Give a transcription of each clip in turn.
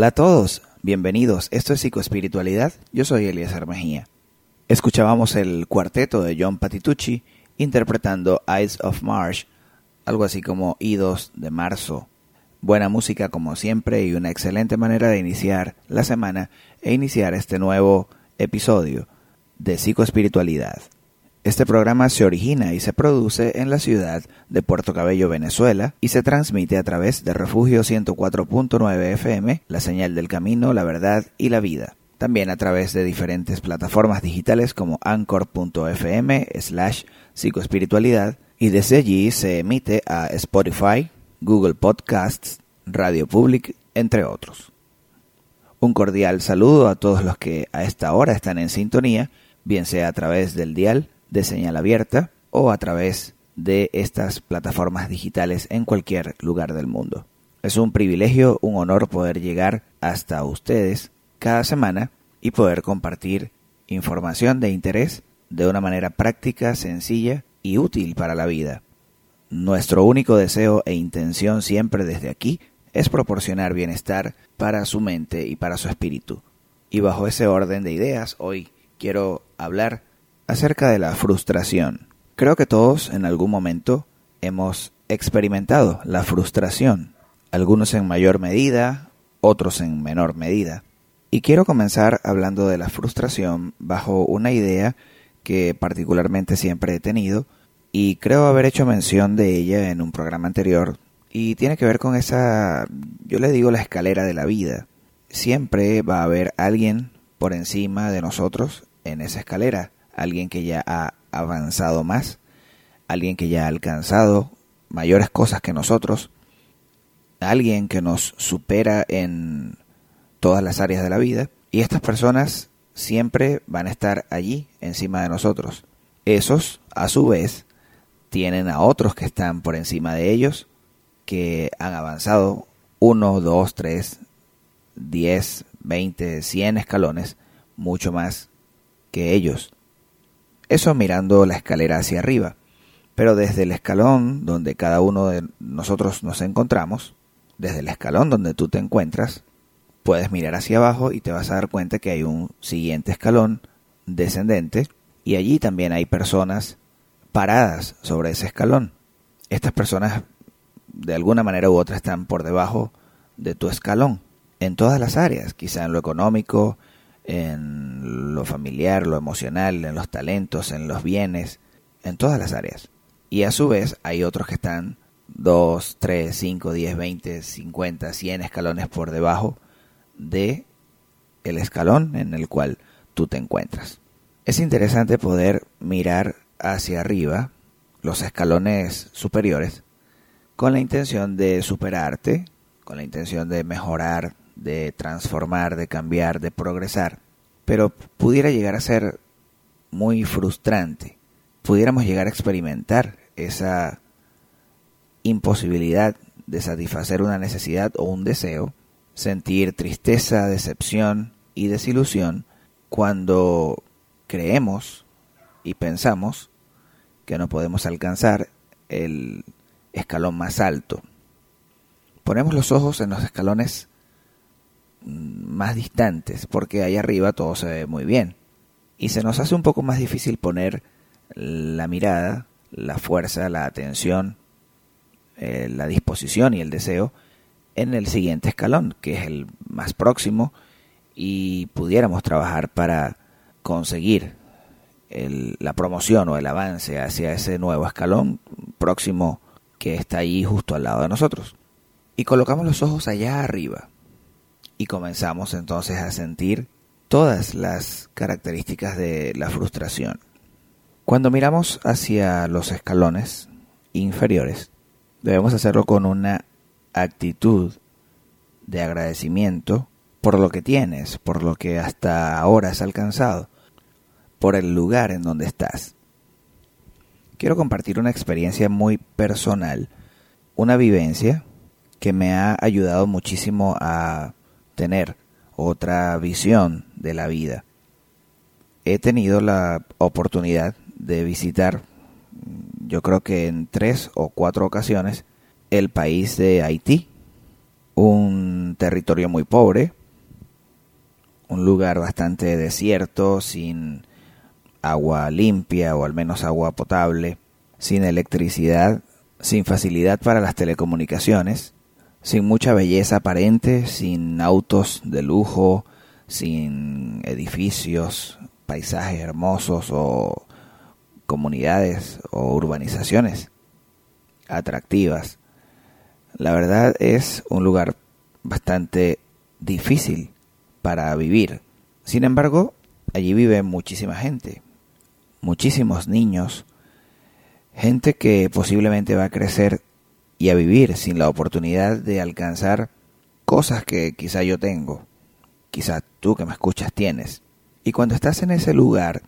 Hola a todos, bienvenidos. Esto es Psicoespiritualidad. Yo soy Eliezer Mejía. Escuchábamos el cuarteto de John Patitucci interpretando Eyes of March, algo así como Idos de Marzo. Buena música como siempre y una excelente manera de iniciar la semana e iniciar este nuevo episodio de Psicoespiritualidad. Este programa se origina y se produce en la ciudad de Puerto Cabello, Venezuela, y se transmite a través de Refugio 104.9 FM, la señal del camino, la verdad y la vida. También a través de diferentes plataformas digitales como anchor.fm slash psicoespiritualidad, y desde allí se emite a Spotify, Google Podcasts, Radio Public, entre otros. Un cordial saludo a todos los que a esta hora están en sintonía, bien sea a través del dial de señal abierta o a través de estas plataformas digitales en cualquier lugar del mundo. Es un privilegio, un honor poder llegar hasta ustedes cada semana y poder compartir información de interés de una manera práctica, sencilla y útil para la vida. Nuestro único deseo e intención siempre desde aquí es proporcionar bienestar para su mente y para su espíritu. Y bajo ese orden de ideas, hoy quiero hablar acerca de la frustración. Creo que todos en algún momento hemos experimentado la frustración, algunos en mayor medida, otros en menor medida. Y quiero comenzar hablando de la frustración bajo una idea que particularmente siempre he tenido y creo haber hecho mención de ella en un programa anterior y tiene que ver con esa, yo le digo la escalera de la vida. Siempre va a haber alguien por encima de nosotros en esa escalera alguien que ya ha avanzado más, alguien que ya ha alcanzado mayores cosas que nosotros, alguien que nos supera en todas las áreas de la vida, y estas personas siempre van a estar allí encima de nosotros. Esos, a su vez, tienen a otros que están por encima de ellos, que han avanzado uno, dos, tres, diez, veinte, cien escalones, mucho más que ellos. Eso mirando la escalera hacia arriba. Pero desde el escalón donde cada uno de nosotros nos encontramos, desde el escalón donde tú te encuentras, puedes mirar hacia abajo y te vas a dar cuenta que hay un siguiente escalón descendente y allí también hay personas paradas sobre ese escalón. Estas personas de alguna manera u otra están por debajo de tu escalón en todas las áreas, quizá en lo económico, en lo familiar, lo emocional, en los talentos, en los bienes, en todas las áreas. Y a su vez hay otros que están 2, 3, 5, 10, 20, 50, 100 escalones por debajo de el escalón en el cual tú te encuentras. Es interesante poder mirar hacia arriba los escalones superiores con la intención de superarte, con la intención de mejorar de transformar, de cambiar, de progresar, pero pudiera llegar a ser muy frustrante. Pudiéramos llegar a experimentar esa imposibilidad de satisfacer una necesidad o un deseo, sentir tristeza, decepción y desilusión cuando creemos y pensamos que no podemos alcanzar el escalón más alto. Ponemos los ojos en los escalones más distantes porque ahí arriba todo se ve muy bien y se nos hace un poco más difícil poner la mirada, la fuerza, la atención, eh, la disposición y el deseo en el siguiente escalón, que es el más próximo, y pudiéramos trabajar para conseguir la promoción o el avance hacia ese nuevo escalón próximo que está ahí justo al lado de nosotros. Y colocamos los ojos allá arriba y comenzamos entonces a sentir todas las características de la frustración. Cuando miramos hacia los escalones inferiores, debemos hacerlo con una actitud de agradecimiento por lo que tienes, por lo que hasta ahora has alcanzado, por el lugar en donde estás. Quiero compartir una experiencia muy personal, una vivencia que me ha ayudado muchísimo a tener otra visión de la vida. He tenido la oportunidad de visitar, yo creo que en tres o cuatro ocasiones, el país de Haití, un territorio muy pobre, un lugar bastante desierto, sin agua limpia o al menos agua potable, sin electricidad, sin facilidad para las telecomunicaciones, sin mucha belleza aparente, sin autos de lujo, sin edificios, paisajes hermosos o comunidades o urbanizaciones atractivas. La verdad es un lugar bastante difícil para vivir. Sin embargo, allí vive muchísima gente, muchísimos niños, gente que posiblemente va a crecer y a vivir sin la oportunidad de alcanzar cosas que quizá yo tengo, quizá tú que me escuchas tienes. Y cuando estás en ese lugar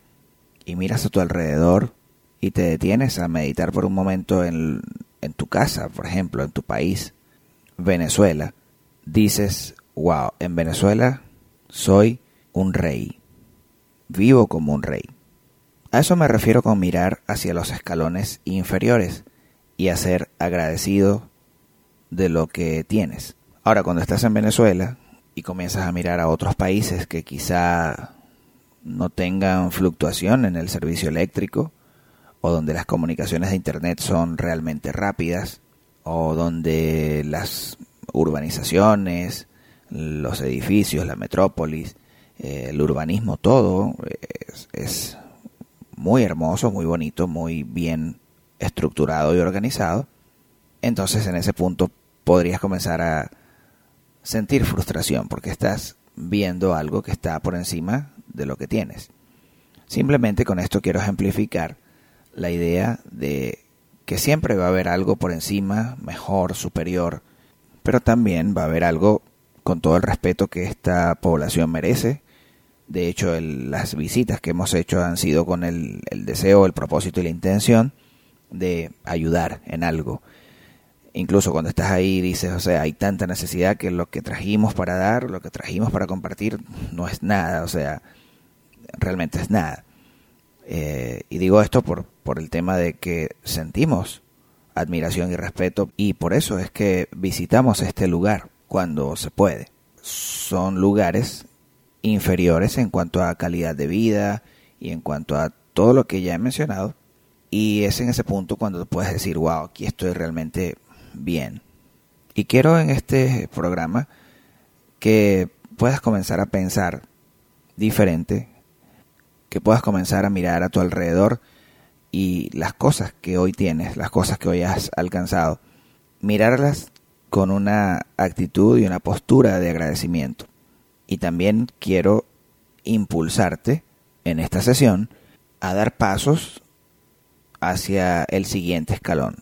y miras a tu alrededor y te detienes a meditar por un momento en, en tu casa, por ejemplo, en tu país, Venezuela, dices, wow, en Venezuela soy un rey, vivo como un rey. A eso me refiero con mirar hacia los escalones inferiores y a ser agradecido de lo que tienes. Ahora, cuando estás en Venezuela y comienzas a mirar a otros países que quizá no tengan fluctuación en el servicio eléctrico, o donde las comunicaciones de Internet son realmente rápidas, o donde las urbanizaciones, los edificios, la metrópolis, eh, el urbanismo, todo es, es, muy hermoso, muy bonito, muy bien estructurado y organizado, entonces en ese punto podrías comenzar a sentir frustración porque estás viendo algo que está por encima de lo que tienes. Simplemente con esto quiero ejemplificar la idea de que siempre va a haber algo por encima, mejor, superior, pero también va a haber algo con todo el respeto que esta población merece. De hecho, las visitas que hemos hecho han sido con el, el deseo, el propósito y la intención de ayudar en algo. Incluso cuando estás ahí dices, o sea, hay tanta necesidad que lo que trajimos para dar, lo que trajimos para compartir, no es nada, o sea, realmente es nada. Eh, y digo esto por, por el tema de que sentimos admiración y respeto y por eso es que visitamos este lugar cuando se puede. Son lugares inferiores en cuanto a calidad de vida y en cuanto a todo lo que ya he mencionado, y es en ese punto cuando puedes decir, wow, aquí estoy realmente bien. Y quiero en este programa que puedas comenzar a pensar diferente, que puedas comenzar a mirar a tu alrededor y las cosas que hoy tienes, las cosas que hoy has alcanzado, mirarlas con una actitud y una postura de agradecimiento. Y también quiero impulsarte en esta sesión a dar pasos hacia el siguiente escalón.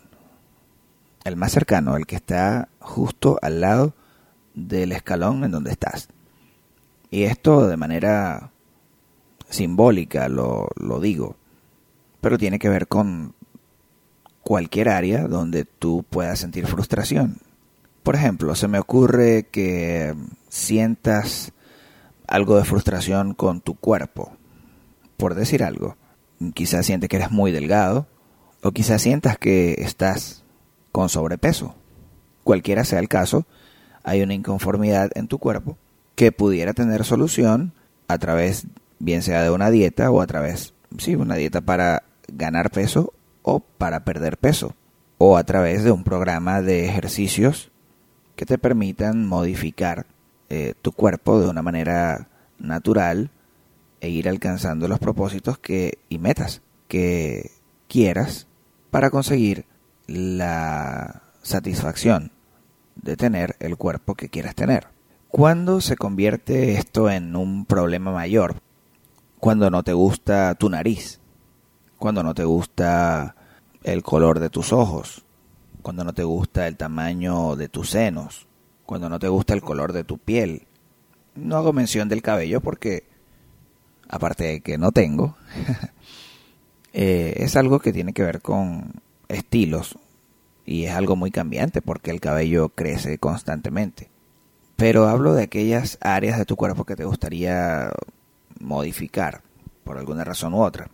El más cercano, el que está justo al lado del escalón en donde estás. Y esto de manera simbólica lo, lo digo, pero tiene que ver con cualquier área donde tú puedas sentir frustración. Por ejemplo, se me ocurre que sientas algo de frustración con tu cuerpo, por decir algo. Quizás sientes que eres muy delgado o quizás sientas que estás con sobrepeso. Cualquiera sea el caso, hay una inconformidad en tu cuerpo que pudiera tener solución a través, bien sea de una dieta o a través, sí, una dieta para ganar peso o para perder peso, o a través de un programa de ejercicios que te permitan modificar eh, tu cuerpo de una manera natural e ir alcanzando los propósitos que y metas que quieras para conseguir la satisfacción de tener el cuerpo que quieras tener. ¿Cuándo se convierte esto en un problema mayor? Cuando no te gusta tu nariz, cuando no te gusta el color de tus ojos, cuando no te gusta el tamaño de tus senos, cuando no te gusta el color de tu piel. No hago mención del cabello porque, aparte de que no tengo, eh, es algo que tiene que ver con estilos y es algo muy cambiante porque el cabello crece constantemente. Pero hablo de aquellas áreas de tu cuerpo que te gustaría modificar por alguna razón u otra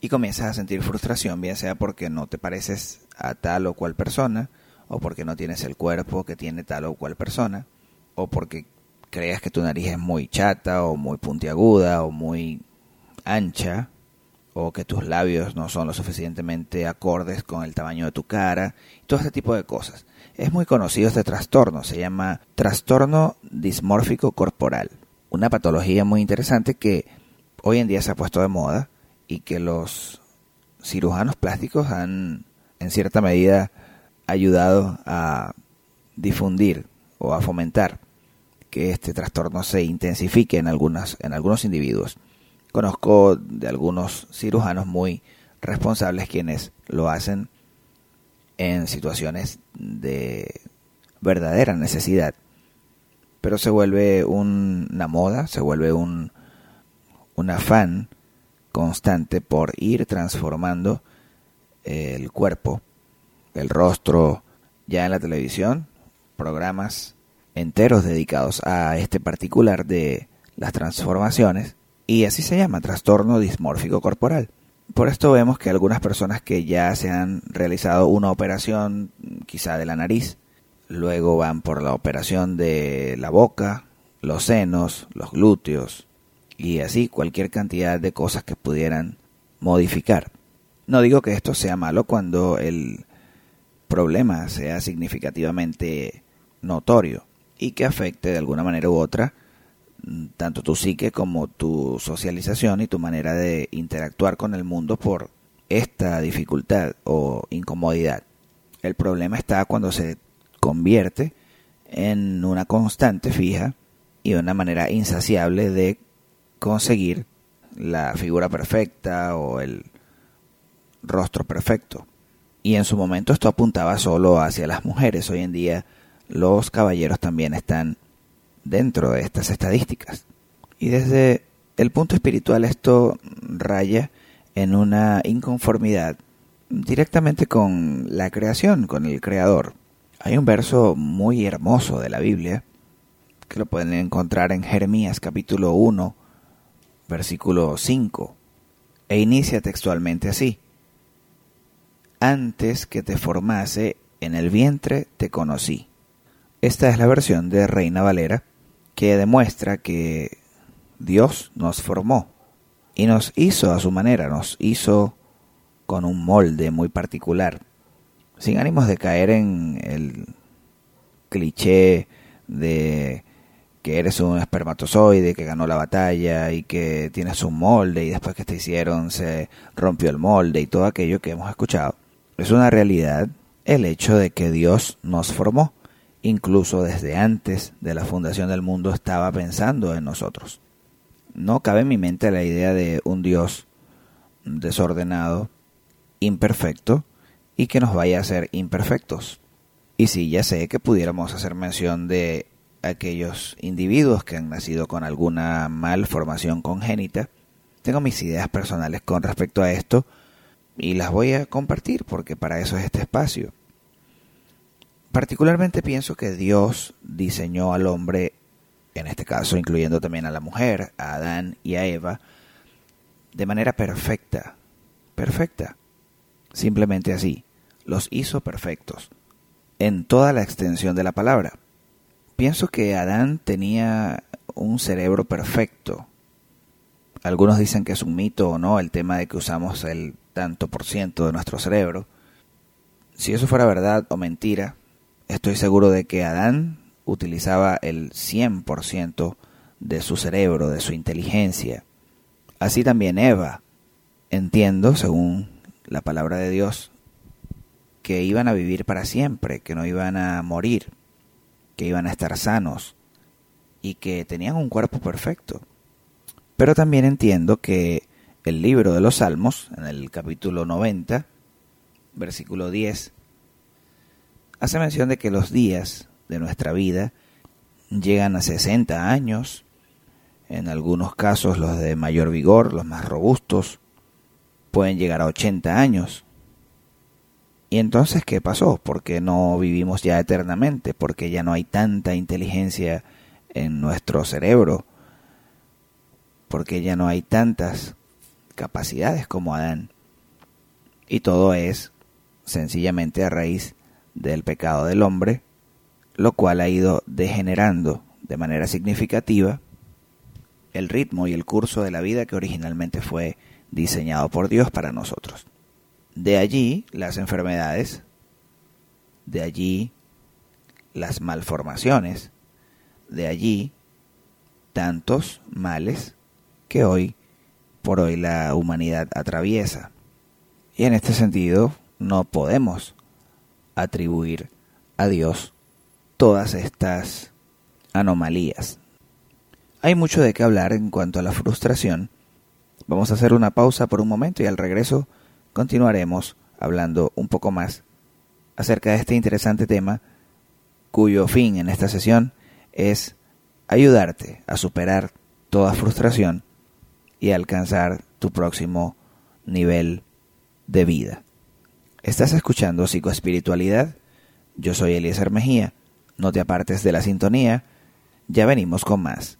y comienzas a sentir frustración, bien sea porque no te pareces a tal o cual persona, o porque no tienes el cuerpo que tiene tal o cual persona, o porque creas que tu nariz es muy chata, o muy puntiaguda, o muy ancha, o que tus labios no son lo suficientemente acordes con el tamaño de tu cara, todo este tipo de cosas. Es muy conocido este trastorno, se llama trastorno dismórfico corporal, una patología muy interesante que hoy en día se ha puesto de moda y que los cirujanos plásticos han en cierta medida ayudado a difundir o a fomentar que este trastorno se intensifique en algunas en algunos individuos. Conozco de algunos cirujanos muy responsables quienes lo hacen en situaciones de verdadera necesidad, pero se vuelve una moda, se vuelve un, un afán constante por ir transformando el cuerpo, el rostro, ya en la televisión, programas enteros dedicados a este particular de las transformaciones y así se llama trastorno dismórfico corporal. Por esto vemos que algunas personas que ya se han realizado una operación quizá de la nariz, luego van por la operación de la boca, los senos, los glúteos, y así cualquier cantidad de cosas que pudieran modificar. No digo que esto sea malo cuando el problema sea significativamente notorio y que afecte de alguna manera u otra tanto tu psique como tu socialización y tu manera de interactuar con el mundo por esta dificultad o incomodidad. El problema está cuando se convierte en una constante fija y una manera insaciable de conseguir la figura perfecta o el rostro perfecto. Y en su momento esto apuntaba solo hacia las mujeres. Hoy en día los caballeros también están dentro de estas estadísticas. Y desde el punto espiritual esto raya en una inconformidad directamente con la creación, con el creador. Hay un verso muy hermoso de la Biblia que lo pueden encontrar en Jeremías capítulo 1 versículo 5, e inicia textualmente así. Antes que te formase en el vientre te conocí. Esta es la versión de Reina Valera que demuestra que Dios nos formó y nos hizo a su manera, nos hizo con un molde muy particular, sin ánimos de caer en el cliché de que eres un espermatozoide que ganó la batalla y que tienes un molde y después que te hicieron se rompió el molde y todo aquello que hemos escuchado. Es una realidad el hecho de que Dios nos formó. Incluso desde antes de la fundación del mundo estaba pensando en nosotros. No cabe en mi mente la idea de un Dios desordenado, imperfecto y que nos vaya a ser imperfectos. Y sí, ya sé que pudiéramos hacer mención de aquellos individuos que han nacido con alguna malformación congénita. Tengo mis ideas personales con respecto a esto, y las voy a compartir porque para eso es este espacio. Particularmente pienso que Dios diseñó al hombre, en este caso incluyendo también a la mujer, a Adán y a Eva, de manera perfecta, perfecta, simplemente así, los hizo perfectos, en toda la extensión de la palabra. Pienso que Adán tenía un cerebro perfecto. Algunos dicen que es un mito o no el tema de que usamos el tanto por ciento de nuestro cerebro. Si eso fuera verdad o mentira, estoy seguro de que Adán utilizaba el 100% de su cerebro, de su inteligencia. Así también Eva. Entiendo, según la palabra de Dios, que iban a vivir para siempre, que no iban a morir, que iban a estar sanos y que tenían un cuerpo perfecto. Pero también entiendo que el libro de los Salmos, en el capítulo 90, versículo 10, hace mención de que los días de nuestra vida llegan a 60 años, en algunos casos los de mayor vigor, los más robustos, pueden llegar a 80 años. ¿Y entonces qué pasó? ¿Por qué no vivimos ya eternamente? Porque ya no hay tanta inteligencia en nuestro cerebro? Porque ya no hay tantas capacidades como Adán. Y todo es sencillamente a raíz del pecado del hombre, lo cual ha ido degenerando de manera significativa el ritmo y el curso de la vida que originalmente fue diseñado por Dios para nosotros. De allí las enfermedades, de allí las malformaciones, de allí tantos males que hoy por hoy la humanidad atraviesa. Y en este sentido no podemos atribuir a Dios todas estas anomalías. Hay mucho de qué hablar en cuanto a la frustración. Vamos a hacer una pausa por un momento y al regreso continuaremos hablando un poco más acerca de este interesante tema cuyo fin en esta sesión es ayudarte a superar toda frustración y alcanzar tu próximo nivel de vida. Estás escuchando Psicoespiritualidad. Yo soy Eliezer Mejía. No te apartes de la sintonía. Ya venimos con más.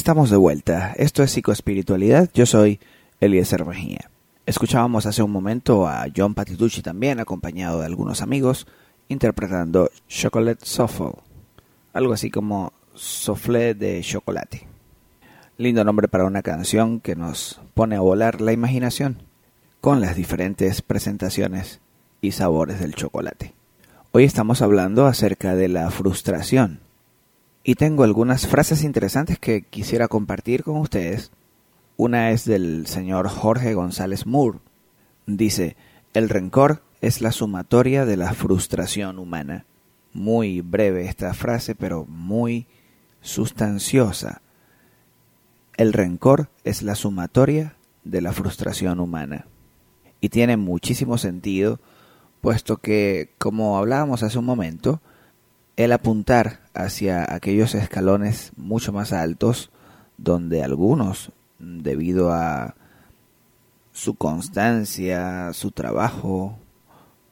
Estamos de vuelta. Esto es Psicoespiritualidad. Yo soy Eliezer Mejía. Escuchábamos hace un momento a John Patitucci también, acompañado de algunos amigos, interpretando Chocolate Shuffle, algo así como soufflé de chocolate. Lindo nombre para una canción que nos pone a volar la imaginación con las diferentes presentaciones y sabores del chocolate. Hoy estamos hablando acerca de la frustración y tengo algunas frases interesantes que quisiera compartir con ustedes. Una es del señor Jorge González Moore. Dice, el rencor es la sumatoria de la frustración humana. Muy breve esta frase, pero muy sustanciosa. El rencor es la sumatoria de la frustración humana. Y tiene muchísimo sentido, puesto que, como hablábamos hace un momento, el apuntar hacia aquellos escalones mucho más altos donde algunos, debido a su constancia, su trabajo,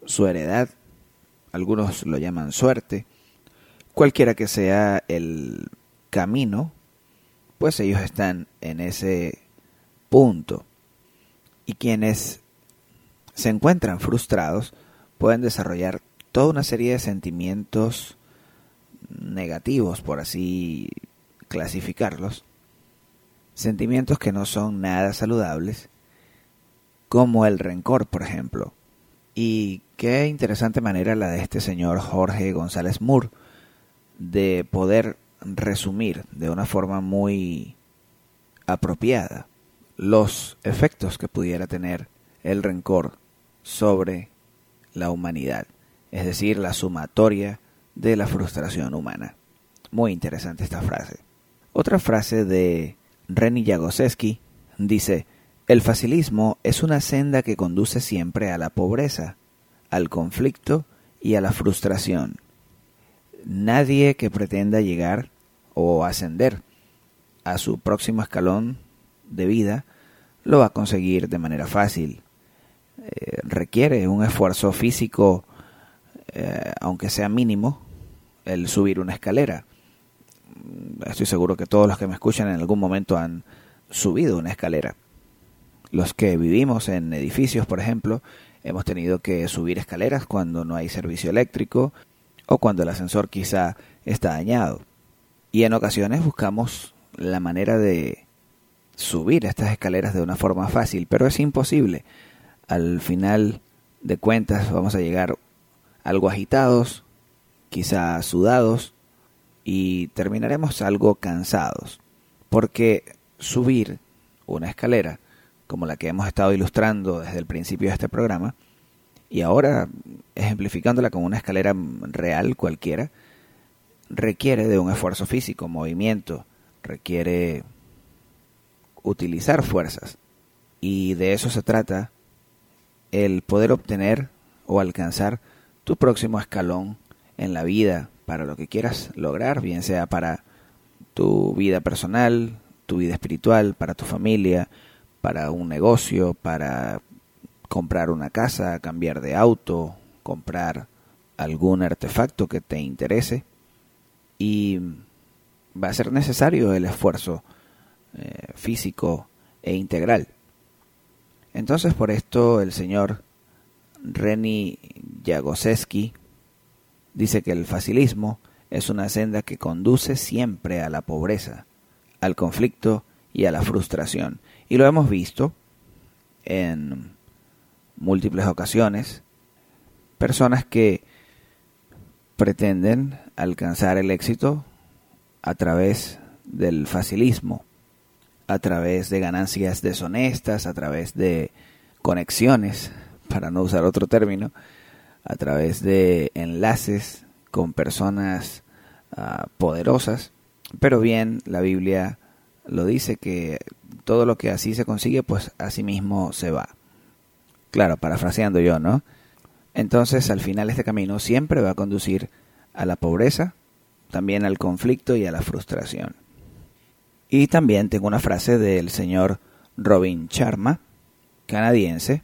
su heredad, algunos lo llaman suerte, cualquiera que sea el camino, pues ellos están en ese punto. Y quienes se encuentran frustrados pueden desarrollar toda una serie de sentimientos negativos, por así clasificarlos, sentimientos que no son nada saludables, como el rencor, por ejemplo. Y qué interesante manera la de este señor Jorge González Moore de poder resumir de una forma muy apropiada los efectos que pudiera tener el rencor sobre la humanidad, es decir, la sumatoria de la frustración humana. Muy interesante esta frase. Otra frase de Reni Jagoseski dice, el facilismo es una senda que conduce siempre a la pobreza, al conflicto y a la frustración. Nadie que pretenda llegar o ascender a su próximo escalón de vida lo va a conseguir de manera fácil. Eh, requiere un esfuerzo físico, eh, aunque sea mínimo, el subir una escalera. Estoy seguro que todos los que me escuchan en algún momento han subido una escalera. Los que vivimos en edificios, por ejemplo, hemos tenido que subir escaleras cuando no hay servicio eléctrico o cuando el ascensor quizá está dañado. Y en ocasiones buscamos la manera de subir estas escaleras de una forma fácil, pero es imposible. Al final de cuentas vamos a llegar algo agitados, quizá sudados y terminaremos algo cansados, porque subir una escalera, como la que hemos estado ilustrando desde el principio de este programa, y ahora ejemplificándola como una escalera real cualquiera, requiere de un esfuerzo físico, movimiento, requiere utilizar fuerzas. Y de eso se trata el poder obtener o alcanzar tu próximo escalón en la vida, para lo que quieras lograr, bien sea para tu vida personal, tu vida espiritual, para tu familia, para un negocio, para comprar una casa, cambiar de auto, comprar algún artefacto que te interese y va a ser necesario el esfuerzo eh, físico e integral. Entonces por esto el señor Reni Jagoseski dice que el facilismo es una senda que conduce siempre a la pobreza, al conflicto y a la frustración. Y lo hemos visto en múltiples ocasiones. Personas que pretenden alcanzar el éxito a través del facilismo, a través de ganancias deshonestas, a través de conexiones, para no usar otro término, a través de enlaces con personas ah, poderosas, pero bien la Biblia lo dice que todo lo que así se consigue, pues así mismo se va. Claro, parafraseando yo, ¿no? Entonces, al final este camino siempre va a conducir a la pobreza, también al conflicto y a la frustración. Y también tengo una frase del señor Robin Sharma, canadiense,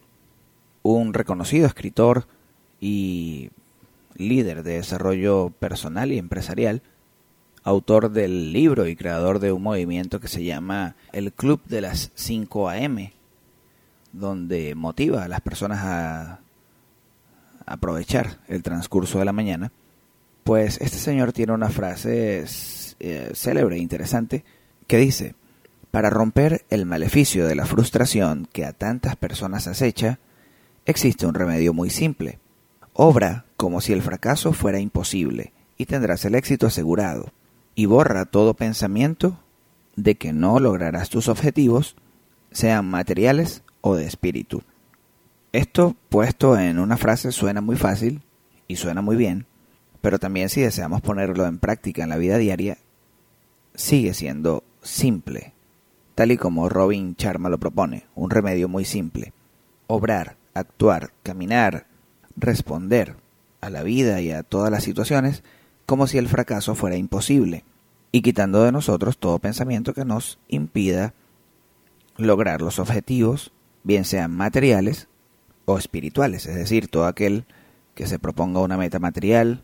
un reconocido escritor y líder de desarrollo personal y empresarial, autor del libro y creador de un movimiento que se llama el Club de las 5 AM, donde motiva a las personas a aprovechar el transcurso de la mañana, pues este señor tiene una frase eh, célebre e interesante que dice, para romper el maleficio de la frustración que a tantas personas acecha, existe un remedio muy simple. Obra como si el fracaso fuera imposible y tendrás el éxito asegurado, y borra todo pensamiento de que no lograrás tus objetivos, sean materiales o de espíritu. Esto puesto en una frase suena muy fácil y suena muy bien, pero también si deseamos ponerlo en práctica en la vida diaria, sigue siendo simple, tal y como Robin Charma lo propone, un remedio muy simple. Obrar, actuar, caminar, responder a la vida y a todas las situaciones como si el fracaso fuera imposible, y quitando de nosotros todo pensamiento que nos impida lograr los objetivos, bien sean materiales o espirituales, es decir, todo aquel que se proponga una meta material,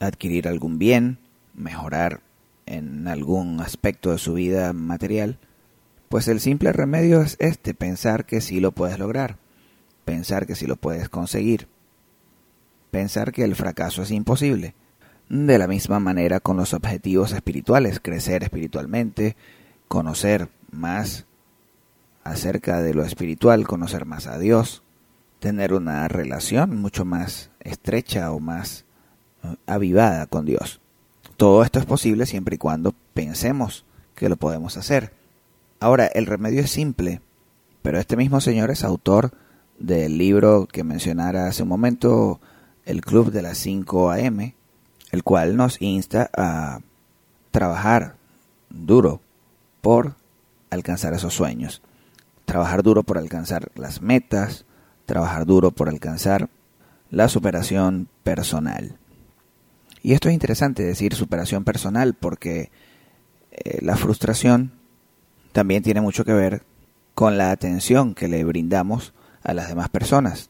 adquirir algún bien, mejorar en algún aspecto de su vida material, pues el simple remedio es este, pensar que sí lo puedes lograr, pensar que sí lo puedes conseguir, pensar que el fracaso es imposible. De la misma manera con los objetivos espirituales, crecer espiritualmente, conocer más acerca de lo espiritual, conocer más a Dios, tener una relación mucho más estrecha o más eh, avivada con Dios. Todo esto es posible siempre y cuando pensemos que lo podemos hacer. Ahora, el remedio es simple, pero este mismo señor es autor del libro que mencionara hace un momento, El Club de las 5 AM, el cual nos insta a trabajar duro por alcanzar esos sueños, trabajar duro por alcanzar las metas, trabajar duro por alcanzar la superación personal. Y esto es interesante decir superación personal porque eh, la frustración también tiene mucho que ver con la atención que le brindamos a las demás personas.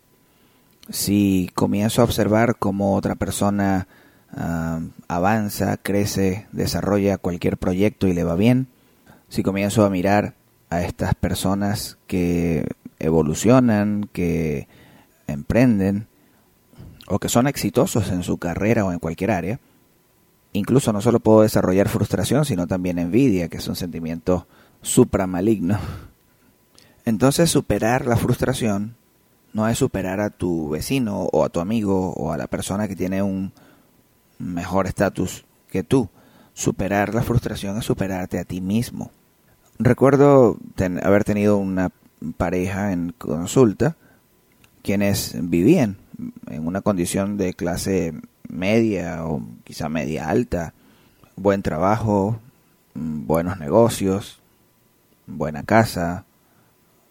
Si comienzo a observar cómo otra persona ah, avanza, crece, desarrolla cualquier proyecto y le va bien, si comienzo a mirar a estas personas que evolucionan, que emprenden, o que son exitosos en su carrera o en cualquier área, incluso no solo puedo desarrollar frustración, sino también envidia, que es un sentimiento supramaligno. Entonces superar la frustración no es superar a tu vecino o a tu amigo o a la persona que tiene un mejor estatus que tú. Superar la frustración es superarte a ti mismo. Recuerdo haber tenido una pareja en consulta quienes vivían en una condición de clase media o quizá media alta, buen trabajo, buenos negocios, buena casa,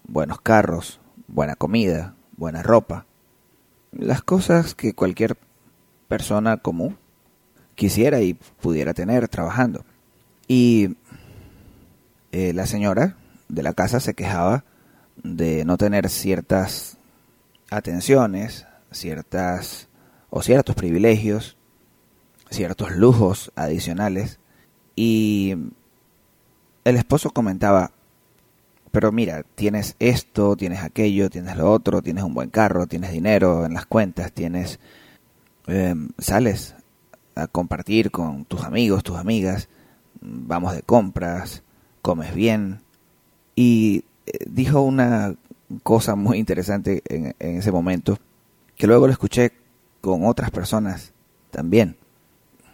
buenos carros, buena comida, buena ropa, las cosas que cualquier persona común quisiera y pudiera tener trabajando. Y eh, la señora de la casa se quejaba de no tener ciertas atenciones, ciertas o ciertos privilegios, ciertos lujos adicionales y el esposo comentaba, pero mira, tienes esto, tienes aquello, tienes lo otro, tienes un buen carro, tienes dinero en las cuentas, tienes, em, sales a compartir con tus amigos, tus amigas, vamos de compras, comes bien. Y eh, dijo una cosa muy interesante en, ese momento, que luego lo escuché con otras personas también.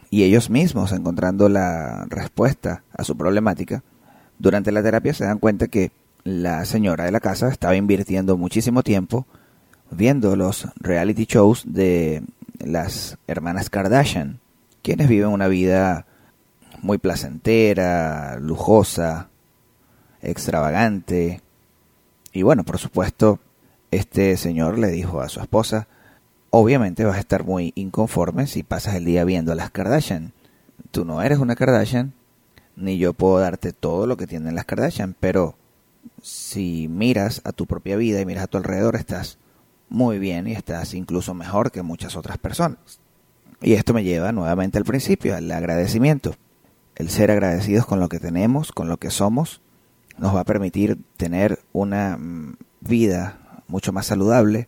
Y ellos mismos, encontrando la respuesta a su problemática, durante la terapia se dan cuenta que la señora de la casa estaba invirtiendo muchísimo tiempo viendo los reality shows de las hermanas Kardashian, quienes viven una vida muy placentera, lujosa, extravagante, y bueno, por supuesto, este señor le dijo a su esposa, obviamente vas a estar muy inconforme si pasas el día viendo a las Kardashian. Tú no eres una Kardashian, ni yo puedo darte todo lo que tienen las Kardashian, pero si miras a tu propia vida y miras a tu alrededor, estás muy bien y estás incluso mejor que muchas otras personas. Y esto me lleva nuevamente al principio, al agradecimiento. El ser agradecidos con lo que tenemos, con lo que somos, nos va a permitir tener una mm, vida mucho más saludable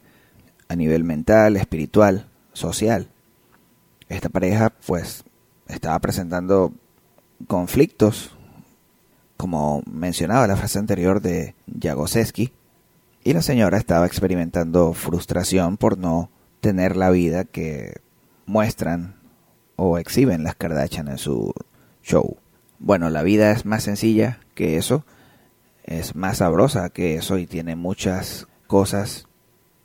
a nivel mental, espiritual, social. Esta pareja pues estaba presentando conflictos, como mencionaba la frase anterior de Jagoseski, y la señora estaba experimentando frustración por no tener la vida que muestran o exhiben las Kardashian en su show. Bueno, la vida es más sencilla que eso, es más sabrosa que eso y tiene muchas cosas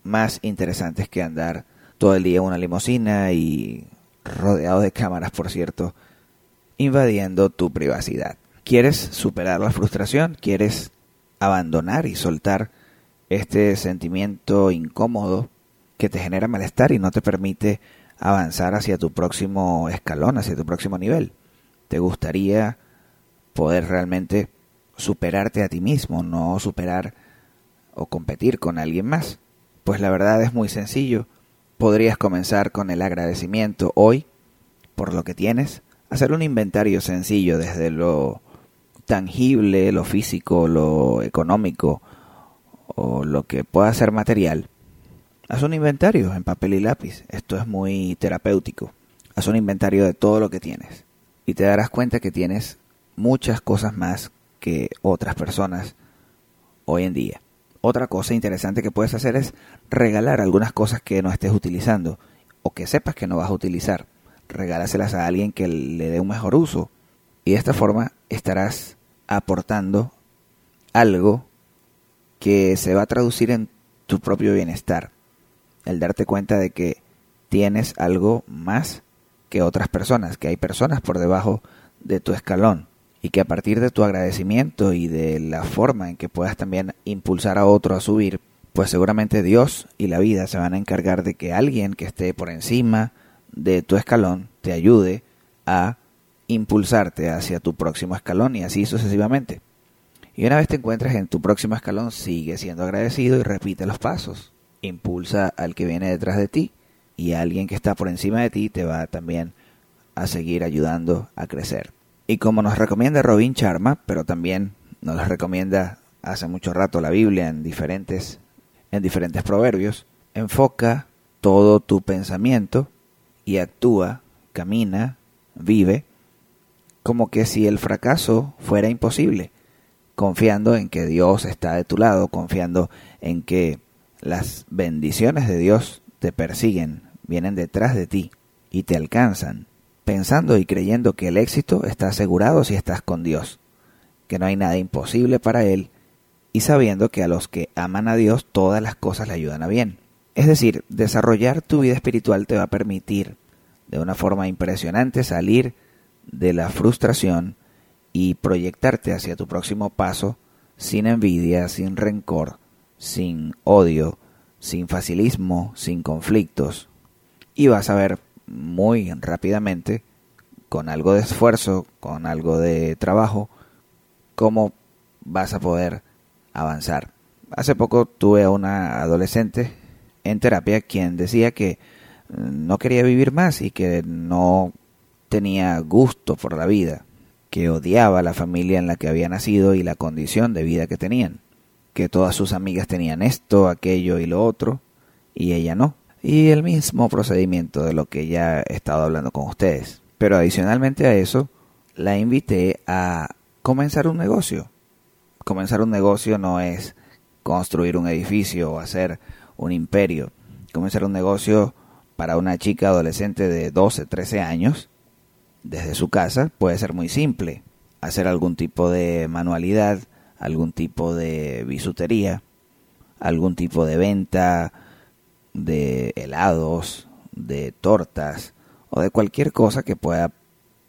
más interesantes que andar todo el día en una limusina y rodeado de cámaras, por cierto, invadiendo tu privacidad. ¿Quieres superar la frustración? ¿Quieres abandonar y soltar este sentimiento incómodo que te genera malestar y no te permite avanzar hacia tu próximo escalón, hacia tu próximo nivel? ¿Te gustaría poder realmente superarte a ti mismo, no superar o competir con alguien más? Pues la verdad es muy sencillo. Podrías comenzar con el agradecimiento hoy por lo que tienes, hacer un inventario sencillo desde lo tangible, lo físico, lo económico o lo que pueda ser material. Haz un inventario en papel y lápiz. Esto es muy terapéutico. Haz un inventario de todo lo que tienes y te darás cuenta que tienes muchas cosas más que otras personas hoy en día. Otra cosa interesante que puedes hacer es regalar algunas cosas que no estés utilizando o que sepas que no vas a utilizar. Regálaselas a alguien que le dé un mejor uso. Y de esta forma estarás aportando algo que se va a traducir en tu propio bienestar. El darte cuenta de que tienes algo más que otras personas, que hay personas por debajo de tu escalón y que a partir de tu agradecimiento y de la forma en que puedas también impulsar a otro a subir, pues seguramente Dios y la vida se van a encargar de que alguien que esté por encima de tu escalón te ayude a impulsarte hacia tu próximo escalón y así sucesivamente. Y una vez te encuentres en tu próximo escalón, sigue siendo agradecido y repite los pasos. Impulsa al que viene detrás de ti y alguien que está por encima de ti te va también a seguir ayudando a crecer. Y como nos recomienda Robin Charma, pero también nos recomienda hace mucho rato la Biblia en diferentes, en diferentes proverbios, enfoca todo tu pensamiento y actúa, camina, vive, como que si el fracaso fuera imposible, confiando en que Dios está de tu lado, confiando en que las bendiciones de Dios te persiguen, vienen detrás de ti y te alcanzan pensando y creyendo que el éxito está asegurado si estás con Dios, que no hay nada imposible para Él, y sabiendo que a los que aman a Dios todas las cosas le ayudan a bien. Es decir, desarrollar tu vida espiritual te va a permitir de una forma impresionante salir de la frustración y proyectarte hacia tu próximo paso sin envidia, sin rencor, sin odio, sin facilismo, sin conflictos. Y vas a ver muy rápidamente, con algo de esfuerzo, con algo de trabajo, cómo vas a poder avanzar. Hace poco tuve a una adolescente en terapia quien decía que no quería vivir más y que no tenía gusto por la vida, que odiaba la familia en la que había nacido y la condición de vida que tenían, que todas sus amigas tenían esto, aquello y lo otro, y ella no y el mismo procedimiento de lo que ya he estado hablando con ustedes. Pero adicionalmente a eso, la invité a comenzar un negocio. Comenzar un negocio no es construir un edificio o hacer un imperio. Comenzar un negocio para una chica adolescente de 12, 13 años, desde su casa, puede ser muy simple. Hacer algún tipo de manualidad, algún tipo de bisutería, algún tipo de venta, de helados, de tortas o de cualquier cosa que pueda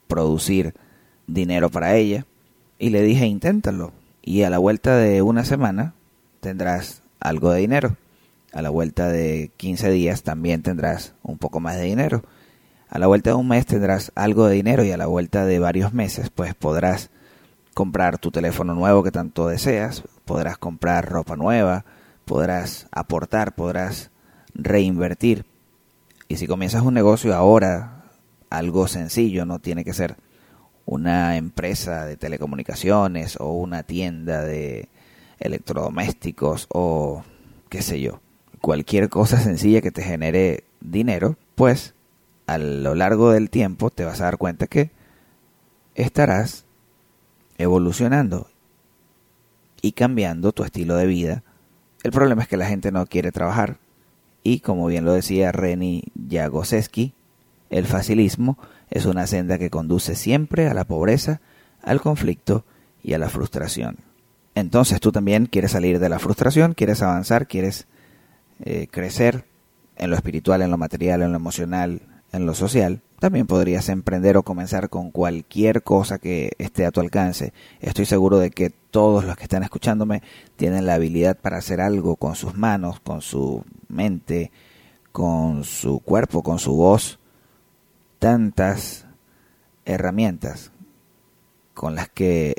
producir dinero para ella. Y le dije, inténtalo. Y a la vuelta de una semana tendrás algo de dinero. A la vuelta de 15 días también tendrás un poco más de dinero. A la vuelta de un mes tendrás algo de dinero y a la vuelta de varios meses pues podrás comprar tu teléfono nuevo que tanto deseas, podrás comprar ropa nueva, podrás aportar, podrás reinvertir. Y si comienzas un negocio ahora, algo sencillo, no tiene que ser una empresa de telecomunicaciones o una tienda de electrodomésticos o qué sé yo, cualquier cosa sencilla que te genere dinero, pues a lo largo del tiempo te vas a dar cuenta que estarás evolucionando y cambiando tu estilo de vida. El problema es que la gente no quiere trabajar y como bien lo decía Reni Jagoseski, el facilismo es una senda que conduce siempre a la pobreza, al conflicto y a la frustración. Entonces tú también quieres salir de la frustración, quieres avanzar, quieres eh, crecer en lo espiritual, en lo material, en lo emocional, en lo social. También podrías emprender o comenzar con cualquier cosa que esté a tu alcance. Estoy seguro de que todos los que están escuchándome tienen la habilidad para hacer algo con sus manos, con su mente, con su cuerpo, con su voz. Tantas herramientas con las que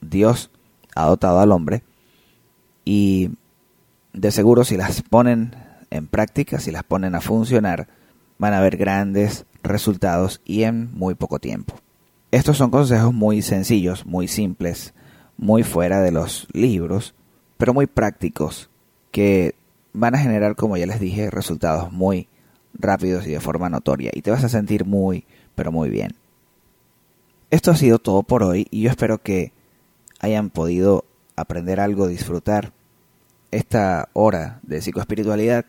Dios ha dotado al hombre y de seguro si las ponen en práctica, si las ponen a funcionar, van a ver grandes resultados y en muy poco tiempo. Estos son consejos muy sencillos, muy simples, muy fuera de los libros, pero muy prácticos, que van a generar, como ya les dije, resultados muy rápidos y de forma notoria, y te vas a sentir muy, pero muy bien. Esto ha sido todo por hoy y yo espero que hayan podido aprender algo, disfrutar esta hora de psicoespiritualidad,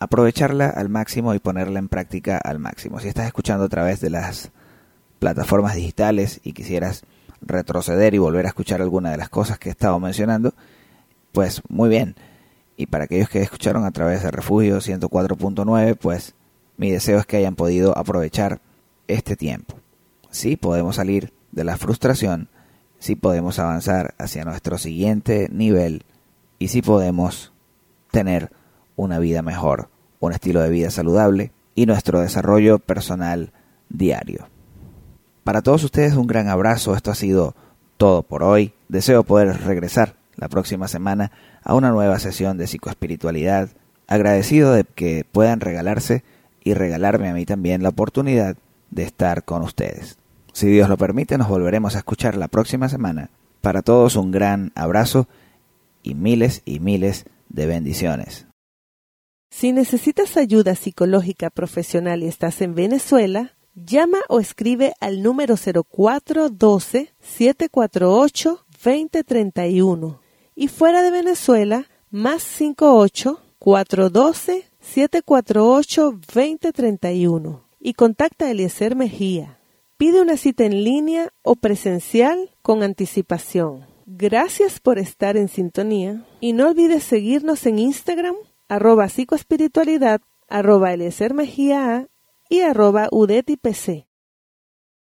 aprovecharla al máximo y ponerla en práctica al máximo. Si estás escuchando a través de las plataformas digitales y quisieras retroceder y volver a escuchar alguna de las cosas que he estado mencionando, pues muy bien. Y para aquellos que escucharon a través de Refugio 104.9, pues mi deseo es que hayan podido aprovechar este tiempo. Sí podemos salir de la frustración, sí podemos avanzar hacia nuestro siguiente nivel y si podemos tener una vida mejor, un estilo de vida saludable y nuestro desarrollo personal diario. Para todos ustedes un gran abrazo, esto ha sido todo por hoy. Deseo poder regresar la próxima semana a una nueva sesión de psicoespiritualidad, agradecido de que puedan regalarse y regalarme a mí también la oportunidad de estar con ustedes. Si Dios lo permite, nos volveremos a escuchar la próxima semana. Para todos un gran abrazo y miles y miles de bendiciones. Si necesitas ayuda psicológica profesional y estás en Venezuela, llama o escribe al número 0412-748-2031 y fuera de Venezuela, más 58-412-748-2031 y contacta a Eliezer Mejía. Pide una cita en línea o presencial con anticipación. Gracias por estar en sintonía y no olvides seguirnos en Instagram, arroba psicoespiritualidad, arroba Mejía y arroba UDETIPC.